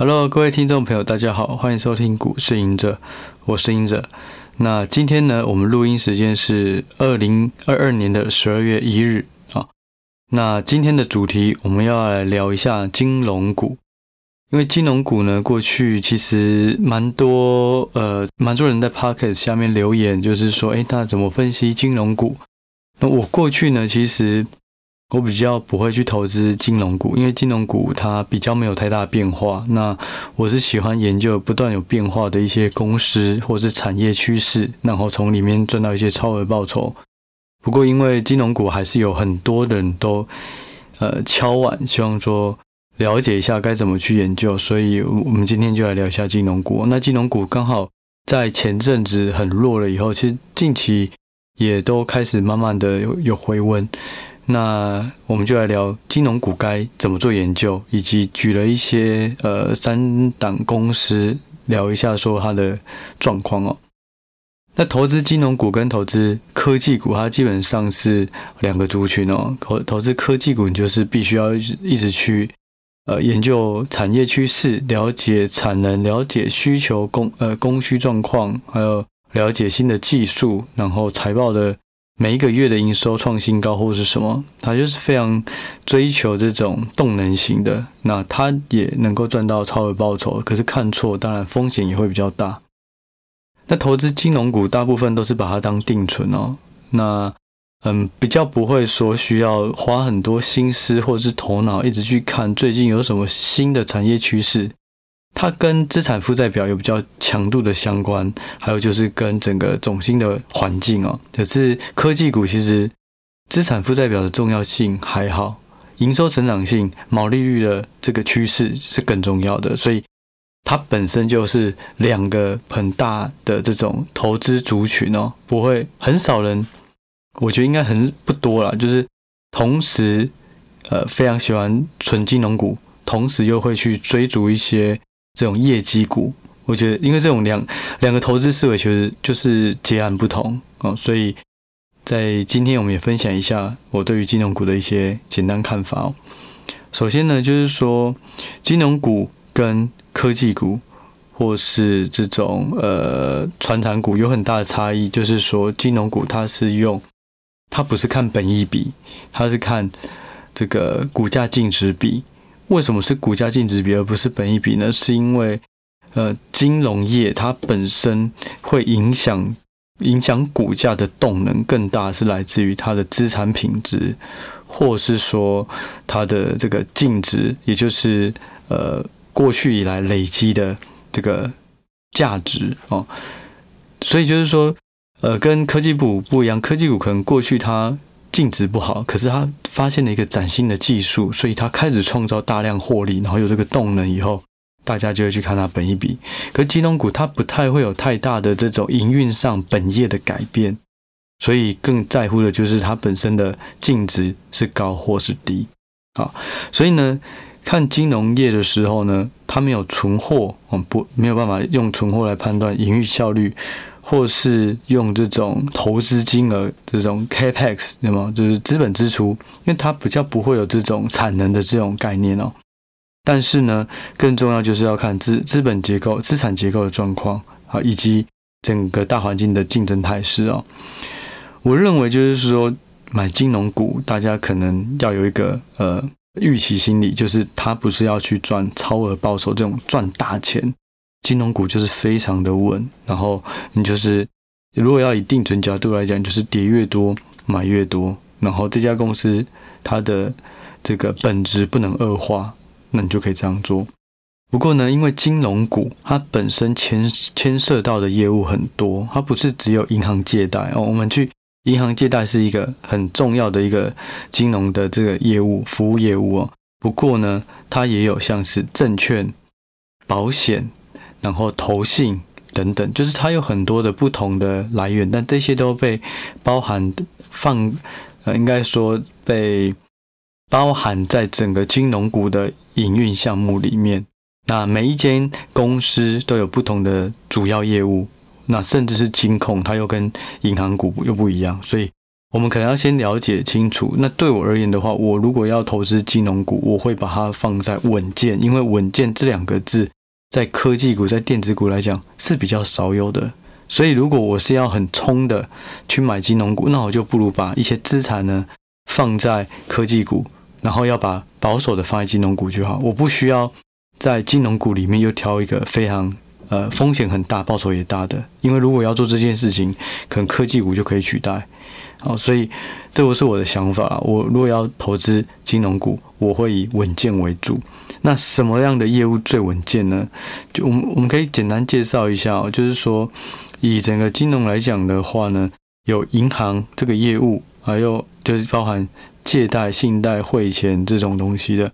Hello，各位听众朋友，大家好，欢迎收听股市赢者，我是赢者。那今天呢，我们录音时间是二零二二年的十二月一日啊。那今天的主题，我们要来聊一下金融股，因为金融股呢，过去其实蛮多呃，蛮多人在 Podcast 下面留言，就是说，诶，那怎么分析金融股？那我过去呢，其实。我比较不会去投资金融股，因为金融股它比较没有太大变化。那我是喜欢研究不断有变化的一些公司或是产业趋势，然后从里面赚到一些超额报酬。不过，因为金融股还是有很多人都呃敲碗，希望说了解一下该怎么去研究，所以我们今天就来聊一下金融股。那金融股刚好在前阵子很弱了以后，其实近期也都开始慢慢的有有回温。那我们就来聊金融股该怎么做研究，以及举了一些呃三档公司聊一下说它的状况哦。那投资金融股跟投资科技股，它基本上是两个族群哦。投投资科技股，你就是必须要一直去呃研究产业趋势，了解产能，了解需求供呃供需状况，还有了解新的技术，然后财报的。每一个月的营收创新高或是什么，他就是非常追求这种动能型的，那他也能够赚到超额报酬。可是看错，当然风险也会比较大。那投资金融股，大部分都是把它当定存哦。那嗯，比较不会说需要花很多心思或者是头脑一直去看最近有什么新的产业趋势。它跟资产负债表有比较强度的相关，还有就是跟整个总经的环境哦。可是科技股其实资产负债表的重要性还好，营收成长性、毛利率的这个趋势是更重要的，所以它本身就是两个很大的这种投资族群哦，不会很少人，我觉得应该很不多啦，就是同时呃非常喜欢纯金融股，同时又会去追逐一些。这种业绩股，我觉得因为这种两两个投资思维其实就是截然不同哦，所以在今天我们也分享一下我对于金融股的一些简单看法哦。首先呢，就是说金融股跟科技股或是这种呃传产股有很大的差异，就是说金融股它是用它不是看本益比，它是看这个股价净值比。为什么是股价净值比而不是本益比呢？是因为，呃，金融业它本身会影响影响股价的动能更大，是来自于它的资产品质，或是说它的这个净值，也就是呃过去以来累积的这个价值哦。所以就是说，呃，跟科技股不一样，科技股可能过去它。净值不好，可是他发现了一个崭新的技术，所以他开始创造大量获利，然后有这个动能以后，大家就会去看它本益比。可是金融股它不太会有太大的这种营运上本业的改变，所以更在乎的就是它本身的净值是高或是低。好，所以呢，看金融业的时候呢，它没有存货，嗯，不，没有办法用存货来判断营运效率。或是用这种投资金额，这种 capex，对吗？就是资本支出，因为它比较不会有这种产能的这种概念哦。但是呢，更重要就是要看资资本结构、资产结构的状况啊，以及整个大环境的竞争态势哦。我认为就是说，买金融股，大家可能要有一个呃预期心理，就是它不是要去赚超额报酬这种赚大钱。金融股就是非常的稳，然后你就是如果要以定存角度来讲，就是跌越多买越多，然后这家公司它的这个本质不能恶化，那你就可以这样做。不过呢，因为金融股它本身牵牵涉到的业务很多，它不是只有银行借贷哦。我们去银行借贷是一个很重要的一个金融的这个业务服务业务哦。不过呢，它也有像是证券、保险。然后投信等等，就是它有很多的不同的来源，但这些都被包含放，呃，应该说被包含在整个金融股的营运项目里面。那每一间公司都有不同的主要业务，那甚至是金控，它又跟银行股又不一样，所以我们可能要先了解清楚。那对我而言的话，我如果要投资金融股，我会把它放在稳健，因为稳健这两个字在科技股、在电子股来讲是比较少有的。所以，如果我是要很冲的去买金融股，那我就不如把一些资产呢放在科技股，然后要把保守的放在金融股就好。我不需要在金融股里面又挑一个非常呃风险很大、报酬也大的，因为如果要做这件事情，可能科技股就可以取代。好，所以这个是我的想法。我如果要投资金融股，我会以稳健为主。那什么样的业务最稳健呢？就我们我们可以简单介绍一下，就是说。以整个金融来讲的话呢，有银行这个业务，还有就是包含借贷、信贷、汇钱这种东西的，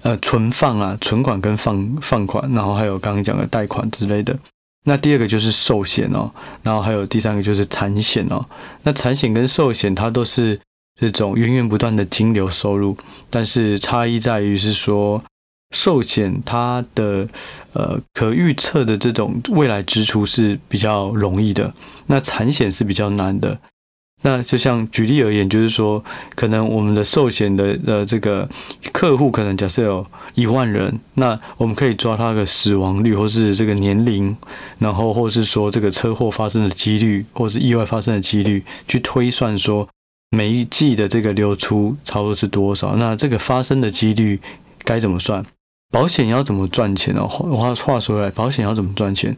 呃，存放啊，存款跟放放款，然后还有刚刚讲的贷款之类的。那第二个就是寿险哦，然后还有第三个就是产险哦。那产险跟寿险它都是这种源源不断的金流收入，但是差异在于是说。寿险它的呃可预测的这种未来支出是比较容易的，那产险是比较难的。那就像举例而言，就是说，可能我们的寿险的呃这个客户可能假设有一万人，那我们可以抓他的死亡率，或是这个年龄，然后或是说这个车祸发生的几率，或是意外发生的几率，去推算说每一季的这个流出差不多是多少，那这个发生的几率该怎么算？保险要怎么赚钱呢？话话说回来，保险要怎么赚钱？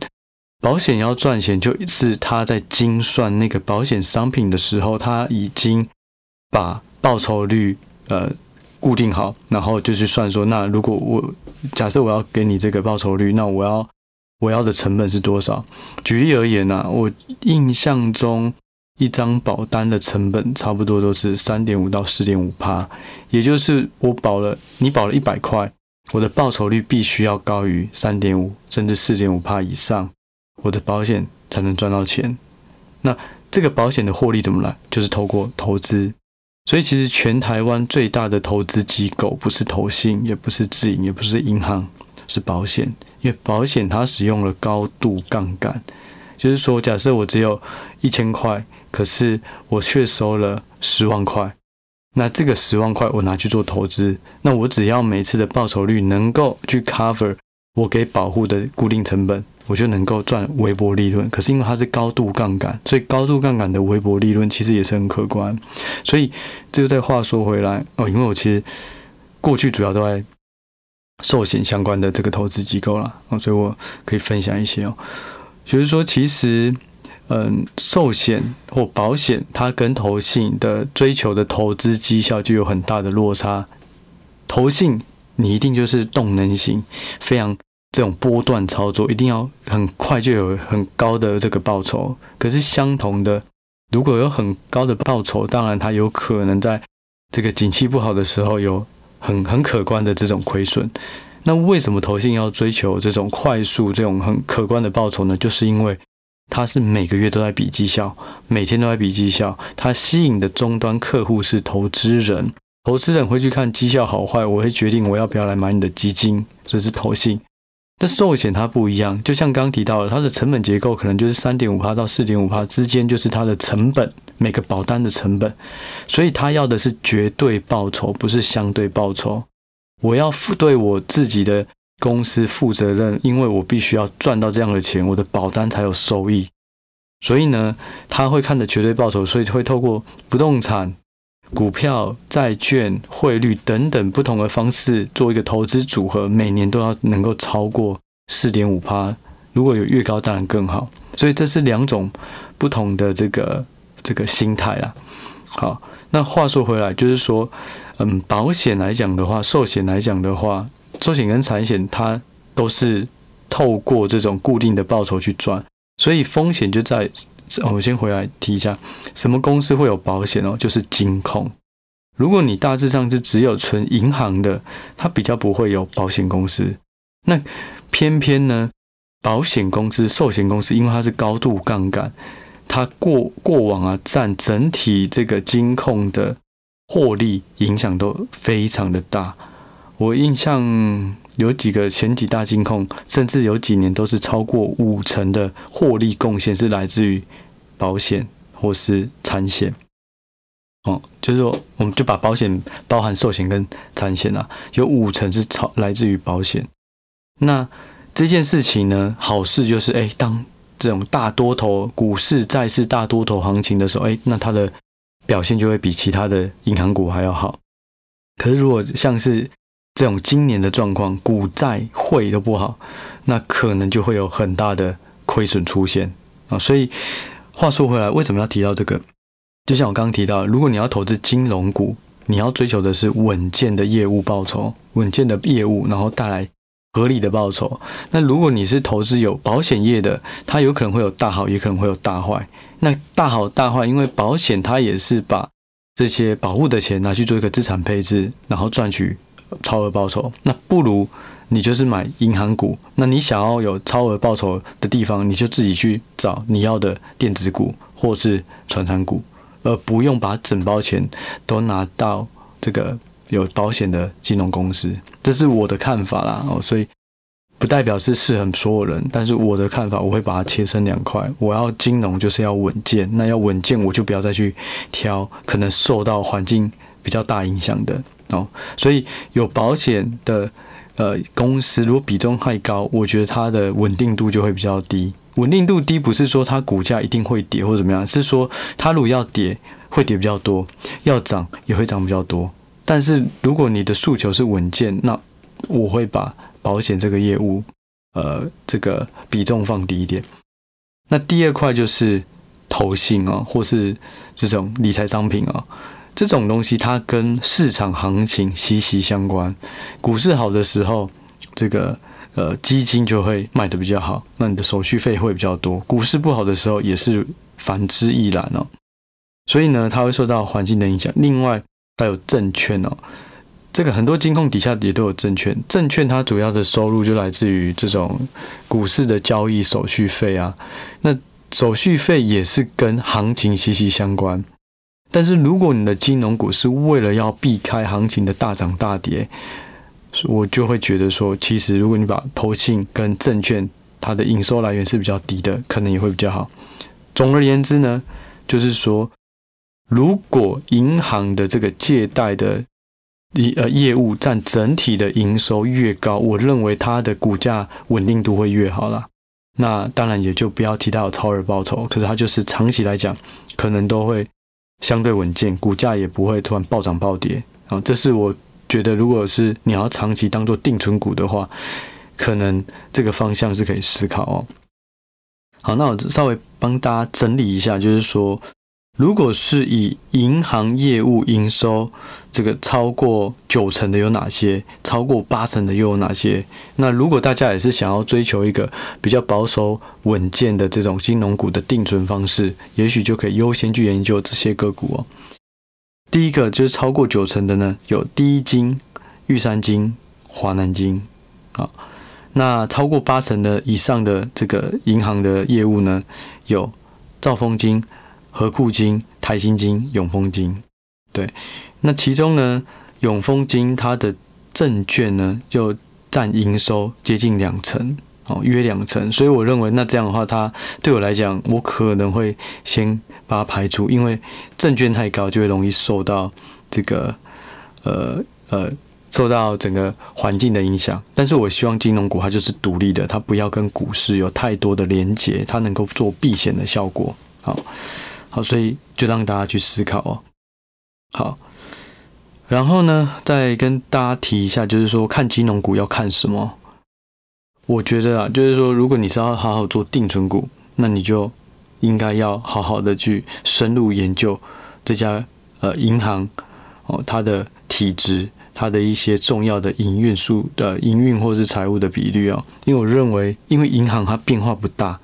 保险要赚钱，就是他在精算那个保险商品的时候，他已经把报酬率呃固定好，然后就去算说，那如果我假设我要给你这个报酬率，那我要我要的成本是多少？举例而言呢，我印象中一张保单的成本差不多都是三点五到四点五趴，也就是我保了你保了一百块。我的报酬率必须要高于三点五甚至四点五趴以上，我的保险才能赚到钱。那这个保险的获利怎么来？就是透过投资。所以其实全台湾最大的投资机构不是投信，也不是自营，也不是银行，是保险。因为保险它使用了高度杠杆，就是说，假设我只有一千块，可是我却收了十万块。那这个十万块我拿去做投资，那我只要每次的报酬率能够去 cover 我给保护的固定成本，我就能够赚微薄利润。可是因为它是高度杠杆，所以高度杠杆的微薄利润其实也是很可观。所以这个再话说回来哦，因为我其实过去主要都在寿险相关的这个投资机构啦，哦，所以我可以分享一些哦，就是说其实。嗯，寿险或保险，它跟投信的追求的投资绩效就有很大的落差。投信你一定就是动能型，非常这种波段操作，一定要很快就有很高的这个报酬。可是相同的，如果有很高的报酬，当然它有可能在这个景气不好的时候有很很可观的这种亏损。那为什么投信要追求这种快速、这种很可观的报酬呢？就是因为。他是每个月都在比绩效，每天都在比绩效。他吸引的终端客户是投资人，投资人会去看绩效好坏，我会决定我要不要来买你的基金，这是投信。但寿险它不一样，就像刚提到的，它的成本结构可能就是三点五趴到四点五趴之间，就是它的成本，每个保单的成本。所以他要的是绝对报酬，不是相对报酬。我要付对我自己的。公司负责任，因为我必须要赚到这样的钱，我的保单才有收益。所以呢，他会看的绝对报酬，所以会透过不动产、股票、债券、汇率等等不同的方式做一个投资组合，每年都要能够超过四点五趴。如果有越高，当然更好。所以这是两种不同的这个这个心态啦。好，那话说回来，就是说，嗯，保险来讲的话，寿险来讲的话。寿险跟产险，它都是透过这种固定的报酬去赚，所以风险就在。我先回来提一下，什么公司会有保险哦？就是金控。如果你大致上是只有存银行的，它比较不会有保险公司。那偏偏呢，保险公司、寿险公司，因为它是高度杠杆，它过过往啊，占整体这个金控的获利影响都非常的大。我印象有几个前几大金控，甚至有几年都是超过五成的获利贡献是来自于保险或是产险。哦，就是说我们就把保险包含寿险跟产险啊，有五成是超来自于保险。那这件事情呢，好事就是，哎，当这种大多头股市、债市大多头行情的时候，哎，那它的表现就会比其他的银行股还要好。可是如果像是这种今年的状况，股债汇都不好，那可能就会有很大的亏损出现啊。所以话说回来，为什么要提到这个？就像我刚刚提到，如果你要投资金融股，你要追求的是稳健的业务报酬，稳健的业务，然后带来合理的报酬。那如果你是投资有保险业的，它有可能会有大好，也可能会有大坏。那大好大坏，因为保险它也是把这些保护的钱拿去做一个资产配置，然后赚取超额报酬。那不如你就是买银行股。那你想要有超额报酬的地方，你就自己去找你要的电子股或是传产股，而不用把整包钱都拿到这个有保险的金融公司。这是我的看法啦。哦，所以。不代表是适合所有人，但是我的看法，我会把它切成两块。我要金融就是要稳健，那要稳健，我就不要再去挑可能受到环境比较大影响的哦。所以有保险的呃公司，如果比重太高，我觉得它的稳定度就会比较低。稳定度低不是说它股价一定会跌或怎么样，是说它如果要跌会跌比较多，要涨也会涨比较多。但是如果你的诉求是稳健，那我会把。保险这个业务，呃，这个比重放低一点。那第二块就是投信啊，或是这种理财商品啊，这种东西它跟市场行情息息相关。股市好的时候，这个呃基金就会卖得比较好，那你的手续费会比较多。股市不好的时候也是反之亦然哦。所以呢，它会受到环境的影响。另外还有证券哦。这个很多金控底下也都有证券，证券它主要的收入就来自于这种股市的交易手续费啊。那手续费也是跟行情息息相关。但是如果你的金融股是为了要避开行情的大涨大跌，我就会觉得说，其实如果你把投信跟证券它的营收来源是比较低的，可能也会比较好。总而言之呢，就是说，如果银行的这个借贷的业呃业务占整体的营收越高，我认为它的股价稳定度会越好啦。那当然也就不要提到超额报酬，可是它就是长期来讲，可能都会相对稳健，股价也不会突然暴涨暴跌啊。这是我觉得，如果是你要长期当做定存股的话，可能这个方向是可以思考哦。好，那我稍微帮大家整理一下，就是说。如果是以银行业务营收这个超过九成的有哪些？超过八成的又有哪些？那如果大家也是想要追求一个比较保守稳健的这种金融股的定存方式，也许就可以优先去研究这些个股哦。第一个就是超过九成的呢，有第一金、玉山金、华南金啊。那超过八成的以上的这个银行的业务呢，有兆丰金。合库金、台新金、永丰金，对，那其中呢，永丰金它的证券呢，就占营收接近两成，哦，约两成，所以我认为那这样的话，它对我来讲，我可能会先把它排除，因为证券太高，就会容易受到这个呃呃受到整个环境的影响。但是我希望金融股它就是独立的，它不要跟股市有太多的连结，它能够做避险的效果，好。好，所以就让大家去思考哦。好，然后呢，再跟大家提一下，就是说看金融股要看什么？我觉得啊，就是说，如果你是要好好做定存股，那你就应该要好好的去深入研究这家呃银行哦，它的体质，它的一些重要的营运数的营运或是财务的比率哦。因为我认为，因为银行它变化不大。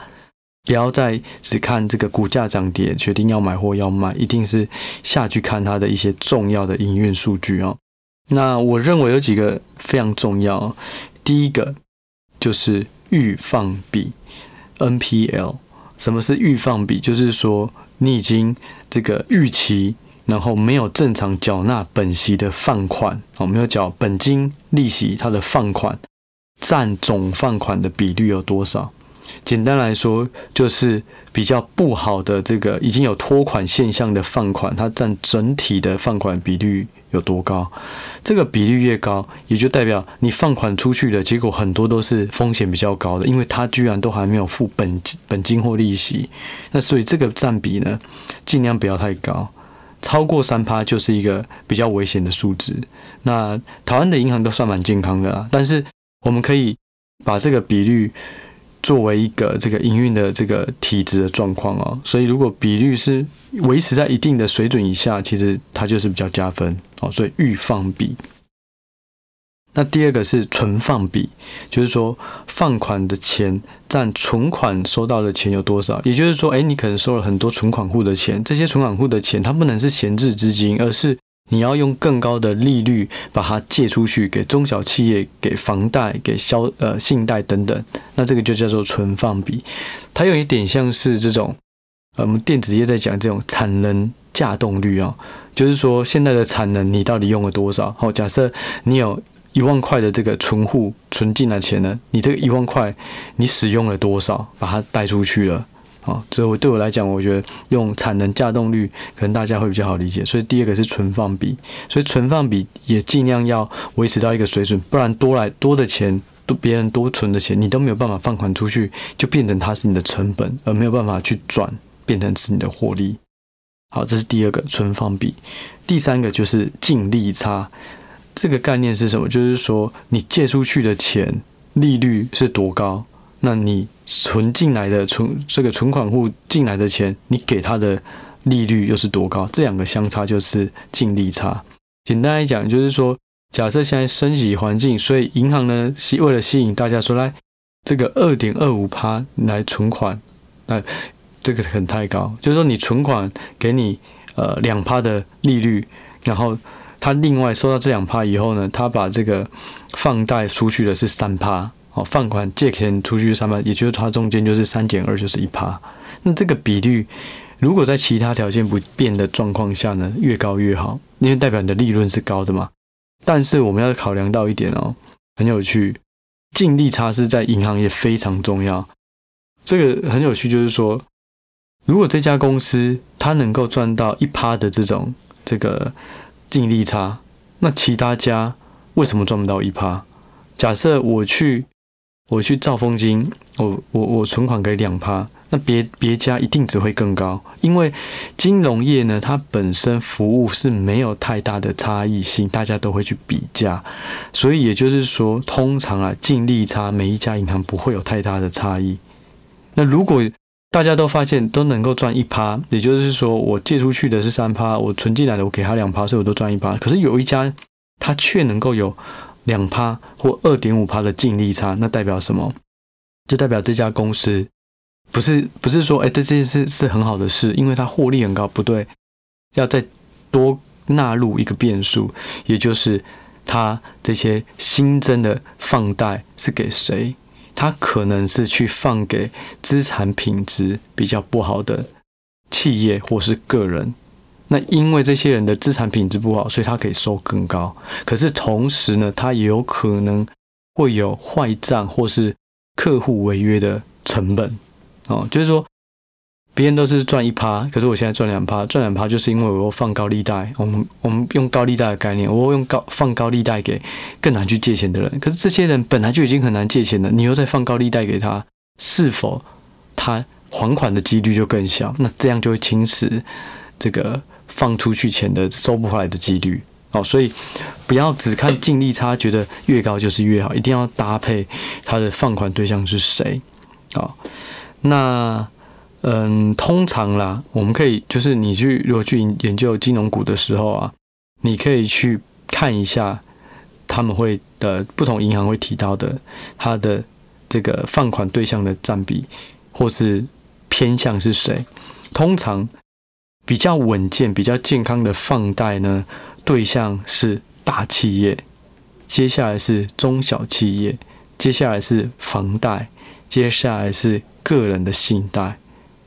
不要再只看这个股价涨跌，决定要买或要卖，一定是下去看它的一些重要的营运数据哦。那我认为有几个非常重要，第一个就是预放比 （NPL）。什么是预放比？就是说你已经这个预期，然后没有正常缴纳本息的放款哦，没有缴本金利息，它的放款占总放款的比率有多少？简单来说，就是比较不好的这个已经有拖款现象的放款，它占整体的放款比率有多高？这个比率越高，也就代表你放款出去的结果很多都是风险比较高的，因为它居然都还没有付本本金或利息。那所以这个占比呢，尽量不要太高，超过三趴就是一个比较危险的数值。那台湾的银行都算蛮健康的啦，但是我们可以把这个比率。作为一个这个营运的这个体质的状况哦，所以如果比率是维持在一定的水准以下，其实它就是比较加分哦。所以预放比。那第二个是存放比，就是说放款的钱占存款收到的钱有多少？也就是说，哎，你可能收了很多存款户的钱，这些存款户的钱它不能是闲置资金，而是。你要用更高的利率把它借出去给中小企业、给房贷、给消呃信贷等等，那这个就叫做存放比。它有一点像是这种，呃，我们电子业在讲这种产能稼动率啊，就是说现在的产能你到底用了多少？好，假设你有一万块的这个存户存进来钱呢，你这个一万块你使用了多少，把它贷出去了？啊，所以我对我来讲，我觉得用产能架动率可能大家会比较好理解。所以第二个是存放比，所以存放比也尽量要维持到一个水准，不然多来多的钱，都别人多存的钱，你都没有办法放款出去，就变成它是你的成本，而没有办法去转变成是你的获利。好，这是第二个存放比。第三个就是净利差，这个概念是什么？就是说你借出去的钱利率是多高？那你存进来的存这个存款户进来的钱，你给他的利率又是多高？这两个相差就是净利差。简单来讲，就是说，假设现在升级环境，所以银行呢吸为了吸引大家说来这个二点二五趴来存款，那这个很太高。就是说，你存款给你呃两趴的利率，然后他另外收到这两趴以后呢，他把这个放贷出去的是三趴。哦，放款借钱出去上班，也就是它中间就是三减二，就是一趴。那这个比率，如果在其他条件不变的状况下呢，越高越好，因为代表你的利润是高的嘛。但是我们要考量到一点哦，很有趣，净利差是在银行业非常重要。这个很有趣，就是说，如果这家公司它能够赚到一趴的这种这个净利差，那其他家为什么赚不到一趴？假设我去。我去兆丰金，我我我存款给两趴，那别别家一定只会更高，因为金融业呢，它本身服务是没有太大的差异性，大家都会去比价，所以也就是说，通常啊，净利差每一家银行不会有太大的差异。那如果大家都发现都能够赚一趴，也就是说，我借出去的是三趴，我存进来的我给他两趴，所以我都赚一趴，可是有一家他却能够有。两趴或二点五趴的净利差，那代表什么？就代表这家公司不是不是说，哎，这件事是很好的事，因为它获利很高，不对，要再多纳入一个变数，也就是它这些新增的放贷是给谁？它可能是去放给资产品质比较不好的企业或是个人。那因为这些人的资产品质不好，所以他可以收更高。可是同时呢，他也有可能会有坏账或是客户违约的成本哦。就是说，别人都是赚一趴，可是我现在赚两趴，赚两趴就是因为我又放高利贷。我们我们用高利贷的概念，我用高放高利贷给更难去借钱的人。可是这些人本来就已经很难借钱了，你又再放高利贷给他，是否他还款的几率就更小？那这样就会侵蚀这个。放出去钱的收不回来的几率哦，所以不要只看净利差，觉得越高就是越好，一定要搭配它的放款对象是谁啊？那嗯，通常啦，我们可以就是你去如果去研究金融股的时候啊，你可以去看一下他们会的不同银行会提到的它的这个放款对象的占比或是偏向是谁，通常。比较稳健、比较健康的放贷呢，对象是大企业，接下来是中小企业，接下来是房贷，接下来是个人的信贷。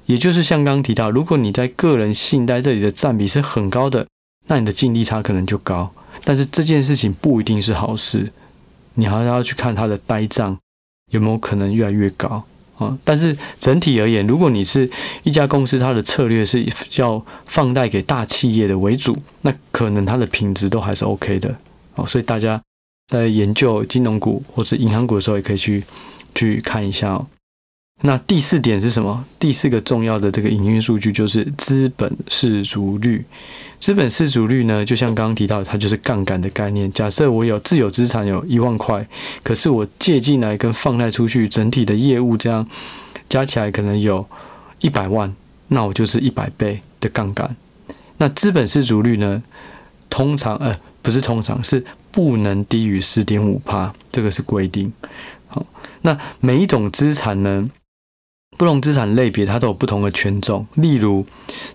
也就是像刚提到，如果你在个人信贷这里的占比是很高的，那你的净利差可能就高。但是这件事情不一定是好事，你还要去看它的呆账有没有可能越来越高。啊。但是整体而言，如果你是一家公司，它的策略是要放贷给大企业的为主，那可能它的品质都还是 OK 的。哦，所以大家在研究金融股或者银行股的时候，也可以去去看一下哦。那第四点是什么？第四个重要的这个营运数据就是资本市足率。资本市足率呢，就像刚刚提到，它就是杠杆的概念。假设我有自有资产有一万块，可是我借进来跟放贷出去，整体的业务这样加起来可能有一百万，那我就是一百倍的杠杆。那资本市足率呢，通常呃不是通常是不能低于四点五趴，这个是规定。好，那每一种资产呢，不同资产类别，它都有不同的权重。例如，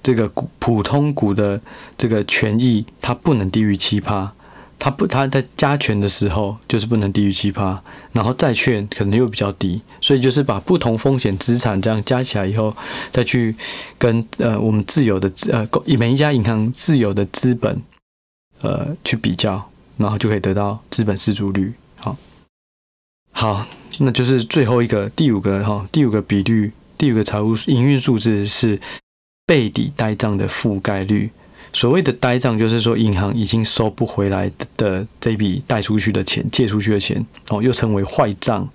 这个股普通股的这个权益，它不能低于七趴。它不，它在加权的时候就是不能低于七趴。然后债券可能又比较低，所以就是把不同风险资产这样加起来以后，再去跟呃我们自有的资呃每一家银行自有的资本呃去比较，然后就可以得到资本市足率。好，好。那就是最后一个第五个哈，第五个比率，第五个财务营运数字是备抵呆账的覆盖率。所谓的呆账，就是说银行已经收不回来的这笔贷出去的钱、借出去的钱哦，又称为坏账。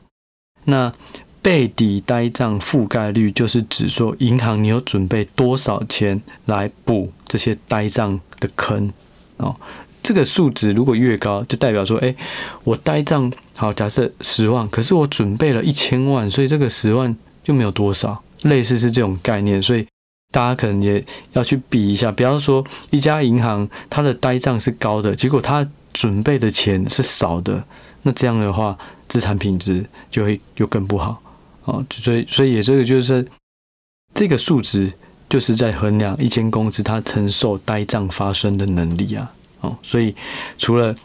那备抵呆账覆盖率，就是指说银行你有准备多少钱来补这些呆账的坑哦。这个数值如果越高，就代表说，哎，我呆账好，假设十万，可是我准备了一千万，所以这个十万就没有多少，类似是这种概念，所以大家可能也要去比一下，比方说一家银行它的呆账是高的，结果它准备的钱是少的，那这样的话资产品质就会又更不好啊，所以所以也这个就是这个数值就是在衡量一间公司它承受呆账发生的能力啊。哦，所以除了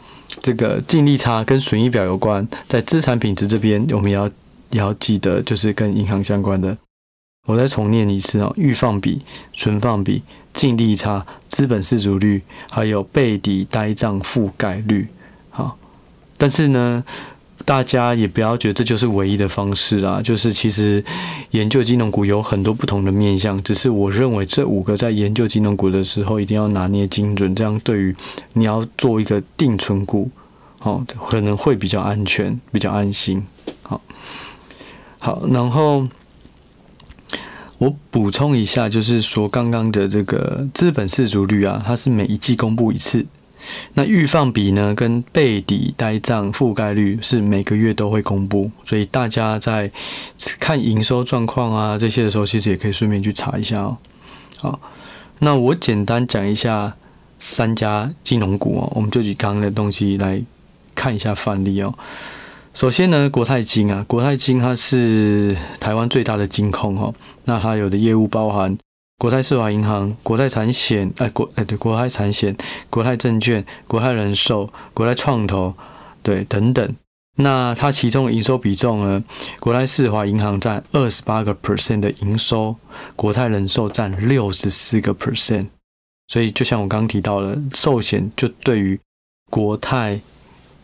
这个净利差跟损益表有关，在资产品质这边，我们要也要记得，就是跟银行相关的。我再重念一次啊，预放比、存放比、净利差、资本适足率，还有背抵呆账覆盖率。好，但是呢。大家也不要觉得这就是唯一的方式啊，就是其实研究金融股有很多不同的面向，只是我认为这五个在研究金融股的时候一定要拿捏精准，这样对于你要做一个定存股，哦，可能会比较安全，比较安心。好，好，然后我补充一下，就是说刚刚的这个资本市足率啊，它是每一季公布一次。那预放比呢，跟备抵呆账覆盖率是每个月都会公布，所以大家在看营收状况啊这些的时候，其实也可以顺便去查一下哦。好，那我简单讲一下三家金融股哦，我们就以刚刚的东西来看一下范例哦。首先呢，国泰金啊，国泰金它是台湾最大的金控哦，那它有的业务包含。国泰世华银行、国泰产险，哎国哎对，国泰产险、国泰证券、国泰人寿、国泰创投，对等等。那它其中的营收比重呢？国泰世华银行占二十八个 percent 的营收，国泰人寿占六十四个 percent。所以就像我刚刚提到了，寿险就对于国泰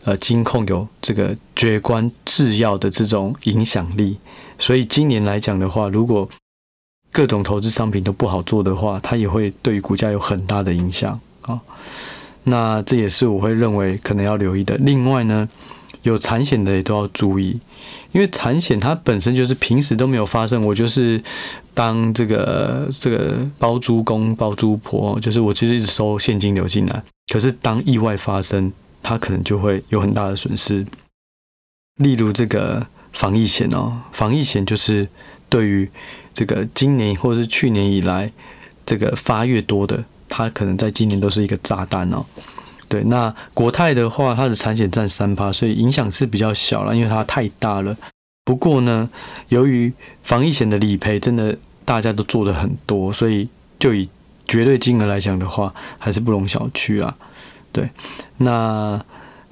呃金控有这个绝关制药的这种影响力。所以今年来讲的话，如果各种投资商品都不好做的话，它也会对于股价有很大的影响啊。那这也是我会认为可能要留意的。另外呢，有产险的也都要注意，因为产险它本身就是平时都没有发生，我就是当这个这个包租公包租婆，就是我其实一直收现金流进来，可是当意外发生，它可能就会有很大的损失。例如这个防疫险哦，防疫险就是。对于这个今年或者是去年以来，这个发越多的，它可能在今年都是一个炸弹哦。对，那国泰的话，它的产险占三趴，所以影响是比较小了，因为它太大了。不过呢，由于防疫险的理赔真的大家都做的很多，所以就以绝对金额来讲的话，还是不容小觑啊。对，那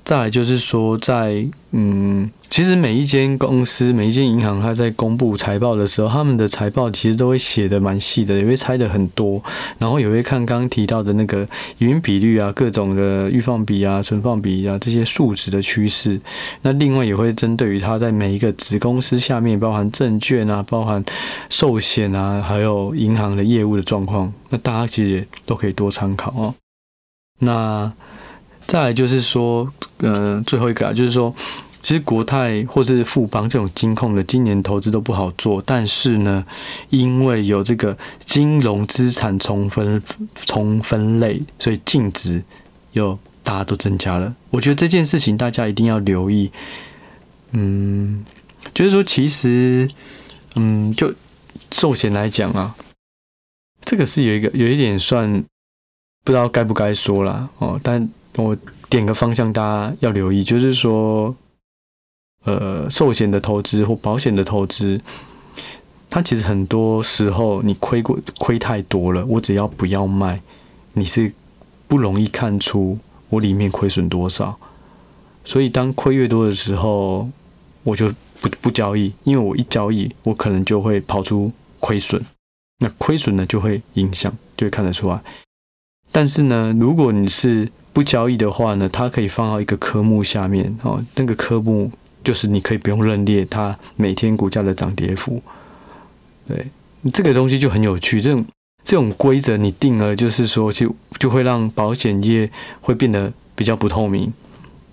再来就是说在，嗯，其实每一间公司、每一间银行，它在公布财报的时候，他们的财报其实都会写得蛮细的，也会拆得很多，然后也会看刚刚提到的那个营运比率啊、各种的预放比啊、存放比啊这些数值的趋势。那另外也会针对于它在每一个子公司下面，包含证券啊、包含寿险啊，还有银行的业务的状况，那大家其实也都可以多参考哦。那再来就是说，呃，最后一个啊，就是说，其实国泰或是富邦这种金控的今年投资都不好做，但是呢，因为有这个金融资产重分重分类，所以净值又大家都增加了。我觉得这件事情大家一定要留意。嗯，就是说，其实，嗯，就寿险来讲啊，这个是有一个有一点算不知道该不该说啦哦，但。我点个方向，大家要留意，就是说，呃，寿险的投资或保险的投资，它其实很多时候你亏过亏太多了，我只要不要卖，你是不容易看出我里面亏损多少。所以当亏越多的时候，我就不不交易，因为我一交易，我可能就会跑出亏损，那亏损呢就会影响，就会看得出来。但是呢，如果你是不交易的话呢，它可以放到一个科目下面哦。那个科目就是你可以不用认列它每天股价的涨跌幅。对，这个东西就很有趣。这种这种规则你定了，就是说就就会让保险业会变得比较不透明。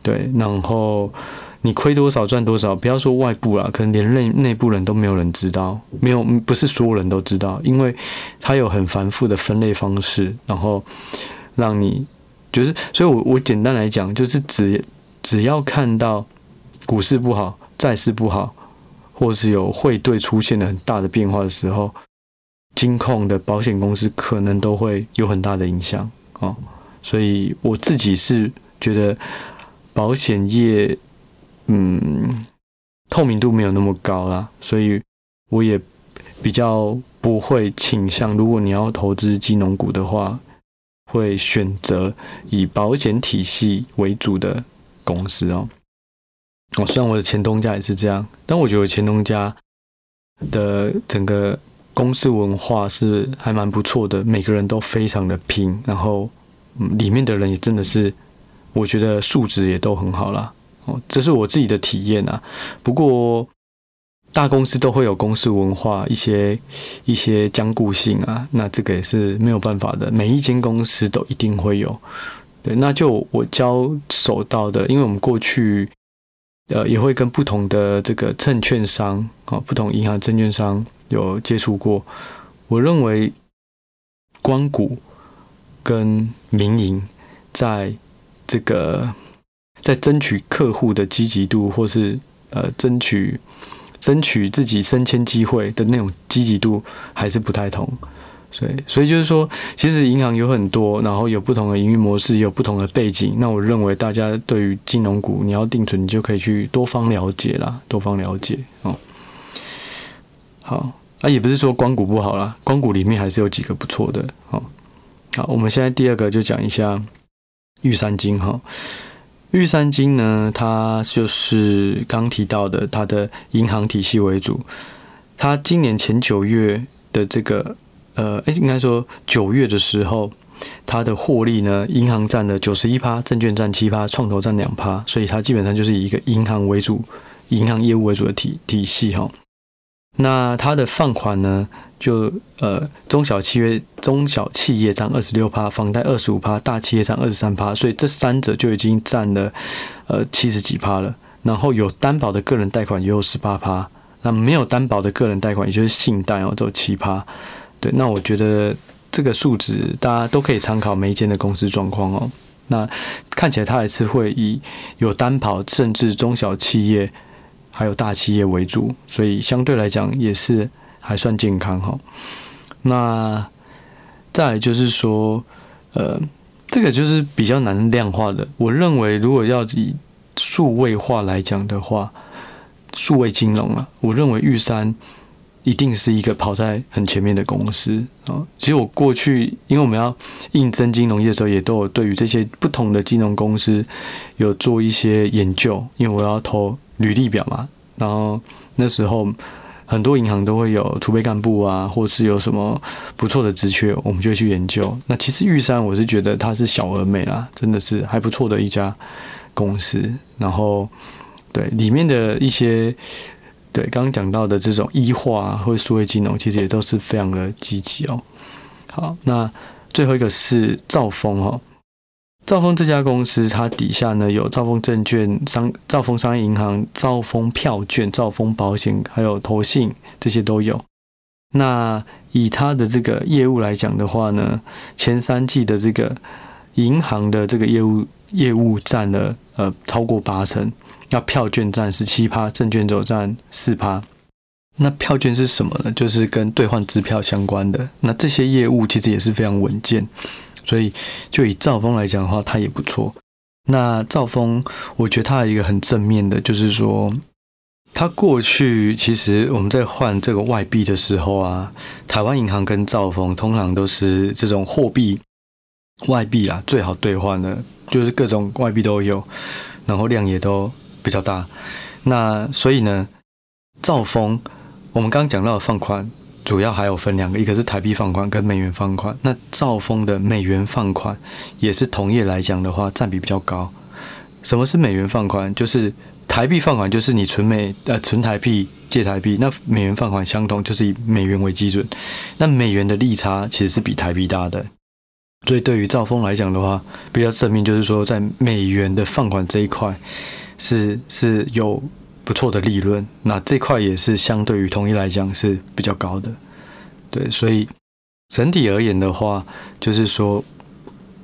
对，然后你亏多少赚多少，不要说外部啦，可能连内内部人都没有人知道，没有不是所有人都知道，因为它有很繁复的分类方式，然后让你。就是，所以我我简单来讲，就是只只要看到股市不好、债市不好，或是有汇兑出现了很大的变化的时候，金控的保险公司可能都会有很大的影响哦。所以我自己是觉得保险业，嗯，透明度没有那么高啦，所以我也比较不会倾向，如果你要投资金融股的话。会选择以保险体系为主的公司哦。哦，虽然我的前东家也是这样，但我觉得前东家的整个公司文化是还蛮不错的，每个人都非常的拼，然后嗯，里面的人也真的是，我觉得素质也都很好啦。哦，这是我自己的体验啊。不过。大公司都会有公司文化，一些一些僵固性啊，那这个也是没有办法的。每一间公司都一定会有。对，那就我交手到的，因为我们过去呃也会跟不同的这个证券商啊，不同银行证券商有接触过。我认为光谷跟民营在这个在争取客户的积极度，或是呃争取。争取自己升迁机会的那种积极度还是不太同，所以所以就是说，其实银行有很多，然后有不同的营运模式，有不同的背景。那我认为大家对于金融股，你要定存，你就可以去多方了解啦，多方了解哦。好，啊，也不是说光谷不好啦，光谷里面还是有几个不错的哦。好，我们现在第二个就讲一下玉山金哈。玉山金呢，它就是刚提到的，它的银行体系为主。它今年前九月的这个，呃，诶，应该说九月的时候，它的获利呢，银行占了九十一趴，证券占七趴，创投占两趴，所以它基本上就是以一个银行为主、银行业务为主的体体系哈。那它的放款呢？就呃，中小企业中小企业占二十六趴，房贷二十五趴，大企业占二十三趴，所以这三者就已经占了呃七十几趴了。然后有担保的个人贷款也有十八趴，那没有担保的个人贷款，也就是信贷哦，只有七趴。对，那我觉得这个数值大家都可以参考每一间的公司状况哦。那看起来它还是会以有担保，甚至中小企业还有大企业为主，所以相对来讲也是。还算健康哈，那再来就是说，呃，这个就是比较难量化的。我认为，如果要以数位化来讲的话，数位金融啊，我认为玉山一定是一个跑在很前面的公司啊。其实我过去，因为我们要应征金融业的时候，也都有对于这些不同的金融公司有做一些研究，因为我要投履历表嘛。然后那时候很多银行都会有储备干部啊，或是有什么不错的职缺，我们就会去研究。那其实玉山，我是觉得它是小而美啦，真的是还不错的一家公司。然后对里面的一些。对，刚刚讲到的这种医化啊或数位金融，其实也都是非常的积极哦。好，那最后一个是兆丰哦。兆丰这家公司，它底下呢有兆丰证券、商兆丰商业银行、兆丰票券、兆丰保险，还有投信，这些都有。那以它的这个业务来讲的话呢，前三季的这个银行的这个业务业务占了呃超过八成。那票券占十七趴，证券走占四趴。那票券是什么呢？就是跟兑换支票相关的。那这些业务其实也是非常稳健，所以就以兆丰来讲的话，它也不错。那兆丰，我觉得它有一个很正面的，就是说，它过去其实我们在换这个外币的时候啊，台湾银行跟兆丰通常都是这种货币外币啊，最好兑换的，就是各种外币都有，然后量也都。比较大，那所以呢，兆丰，我们刚刚讲到的放款，主要还有分两个，一个是台币放款跟美元放款。那兆丰的美元放款也是同业来讲的话，占比比较高。什么是美元放款？就是台币放款，就是你存美呃存台币借台币，那美元放款相同，就是以美元为基准。那美元的利差其实是比台币大的，所以对于兆丰来讲的话，比较正面就是说，在美元的放款这一块。是是有不错的利润，那这块也是相对于同业来讲是比较高的，对，所以整体而言的话，就是说，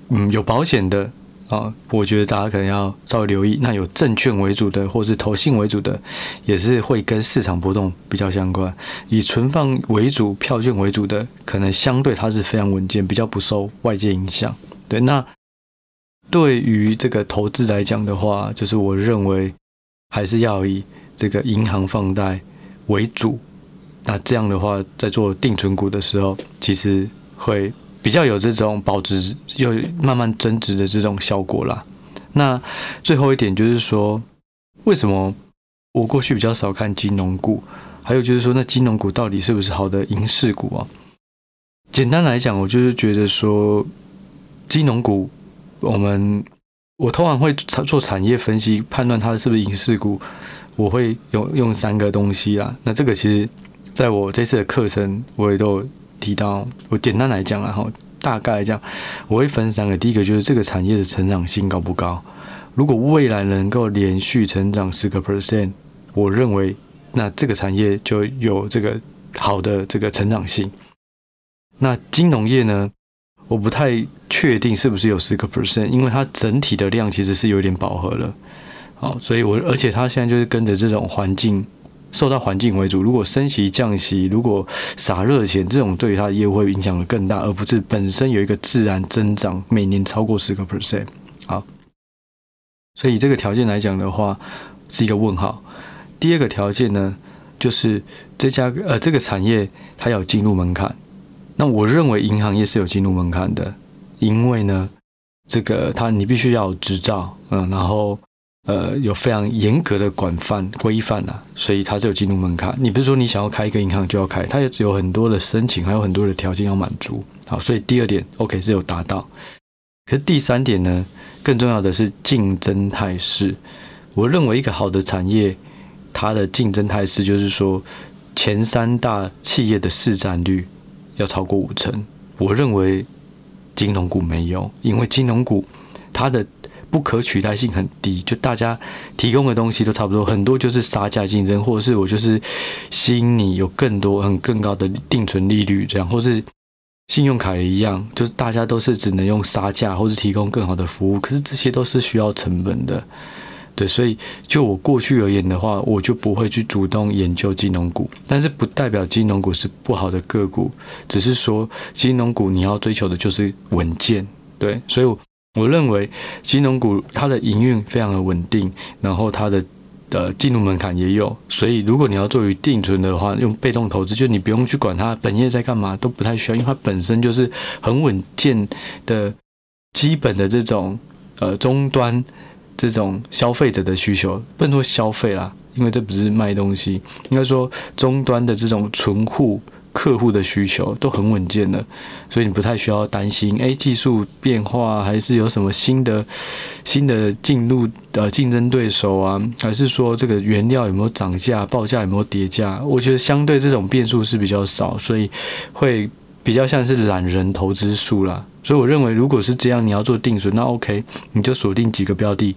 嗯，有保险的啊，我觉得大家可能要稍微留意。那有证券为主的，或是投信为主的，也是会跟市场波动比较相关。以存放为主、票券为主的，可能相对它是非常稳健，比较不受外界影响。对，那。对于这个投资来讲的话，就是我认为还是要以这个银行放贷为主。那这样的话，在做定存股的时候，其实会比较有这种保值又慢慢增值的这种效果啦。那最后一点就是说，为什么我过去比较少看金融股？还有就是说，那金融股到底是不是好的银饰股啊？简单来讲，我就是觉得说，金融股。我们我通常会做产业分析，判断它是不是影视股。我会用用三个东西啦。那这个其实在我这次的课程我也都提到。我简单来讲，然后大概来讲，我会分三个。第一个就是这个产业的成长性高不高？如果未来能够连续成长十个 percent，我认为那这个产业就有这个好的这个成长性。那金融业呢？我不太确定是不是有十个 percent，因为它整体的量其实是有点饱和了，好，所以我而且它现在就是跟着这种环境，受到环境为主。如果升息降息，如果撒热钱，这种对于它的业务会影响的更大，而不是本身有一个自然增长，每年超过十个 percent。好，所以这个条件来讲的话，是一个问号。第二个条件呢，就是这家呃这个产业它有进入门槛。那我认为银行业是有进入门槛的，因为呢，这个它你必须要有执照，嗯，然后呃有非常严格的管范规范啊，所以它是有进入门槛。你不是说你想要开一个银行就要开，它也只有很多的申请，还有很多的条件要满足。好，所以第二点 OK 是有达到，可是第三点呢，更重要的是竞争态势。我认为一个好的产业，它的竞争态势就是说前三大企业的市占率。要超过五成，我认为金融股没有，因为金融股它的不可取代性很低，就大家提供的东西都差不多，很多就是杀价竞争，或者是我就是吸引你有更多很更高的定存利率这样，或是信用卡也一样，就是大家都是只能用杀价或是提供更好的服务，可是这些都是需要成本的。对，所以就我过去而言的话，我就不会去主动研究金融股，但是不代表金融股是不好的个股，只是说金融股你要追求的就是稳健。对，所以我认为金融股它的营运非常的稳定，然后它的的进入门槛也有，所以如果你要做于定存的话，用被动投资，就你不用去管它本业在干嘛，都不太需要，因为它本身就是很稳健的基本的这种呃终端这种消费者的需求，不能说消费啦，因为这不是卖东西，应该说终端的这种存户。客户的需求都很稳健的，所以你不太需要担心，哎，技术变化还是有什么新的新的进入的竞争对手啊？还是说这个原料有没有涨价，报价有没有跌价？我觉得相对这种变数是比较少，所以会比较像是懒人投资术啦。所以我认为，如果是这样，你要做定存，那 OK，你就锁定几个标的。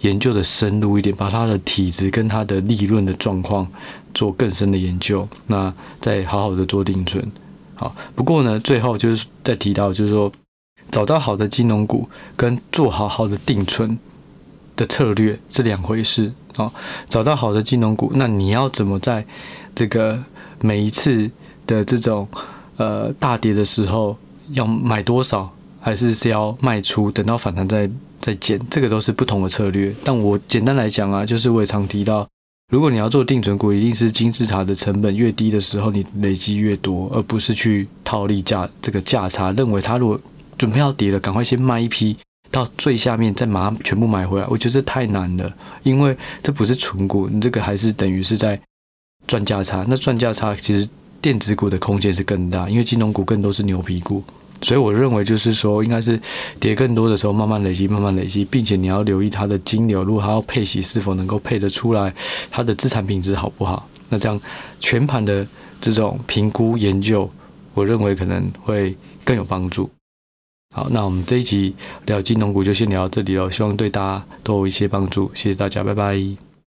研究的深入一点，把它的体质跟它的利润的状况做更深的研究，那再好好的做定存。好，不过呢，最后就是再提到，就是说找到好的金融股跟做好好的定存的策略是两回事。哦，找到好的金融股，那你要怎么在这个每一次的这种呃大跌的时候要买多少，还是是要卖出，等到反弹再。再减，这个都是不同的策略。但我简单来讲啊，就是我也常提到，如果你要做定存股，一定是金字塔的成本越低的时候，你累积越多，而不是去套利价这个价差。认为它如果准备要跌了，赶快先卖一批，到最下面再马上全部买回来。我觉得这太难了，因为这不是存股，你这个还是等于是在赚价差。那赚价差其实电子股的空间是更大，因为金融股更多是牛皮股。所以我认为就是说，应该是跌更多的时候慢慢累积，慢慢累积，并且你要留意它的金流，如果它要配息是否能够配得出来，它的资产品质好不好？那这样全盘的这种评估研究，我认为可能会更有帮助。好，那我们这一集聊金融股就先聊到这里了，希望对大家都有一些帮助，谢谢大家，拜拜。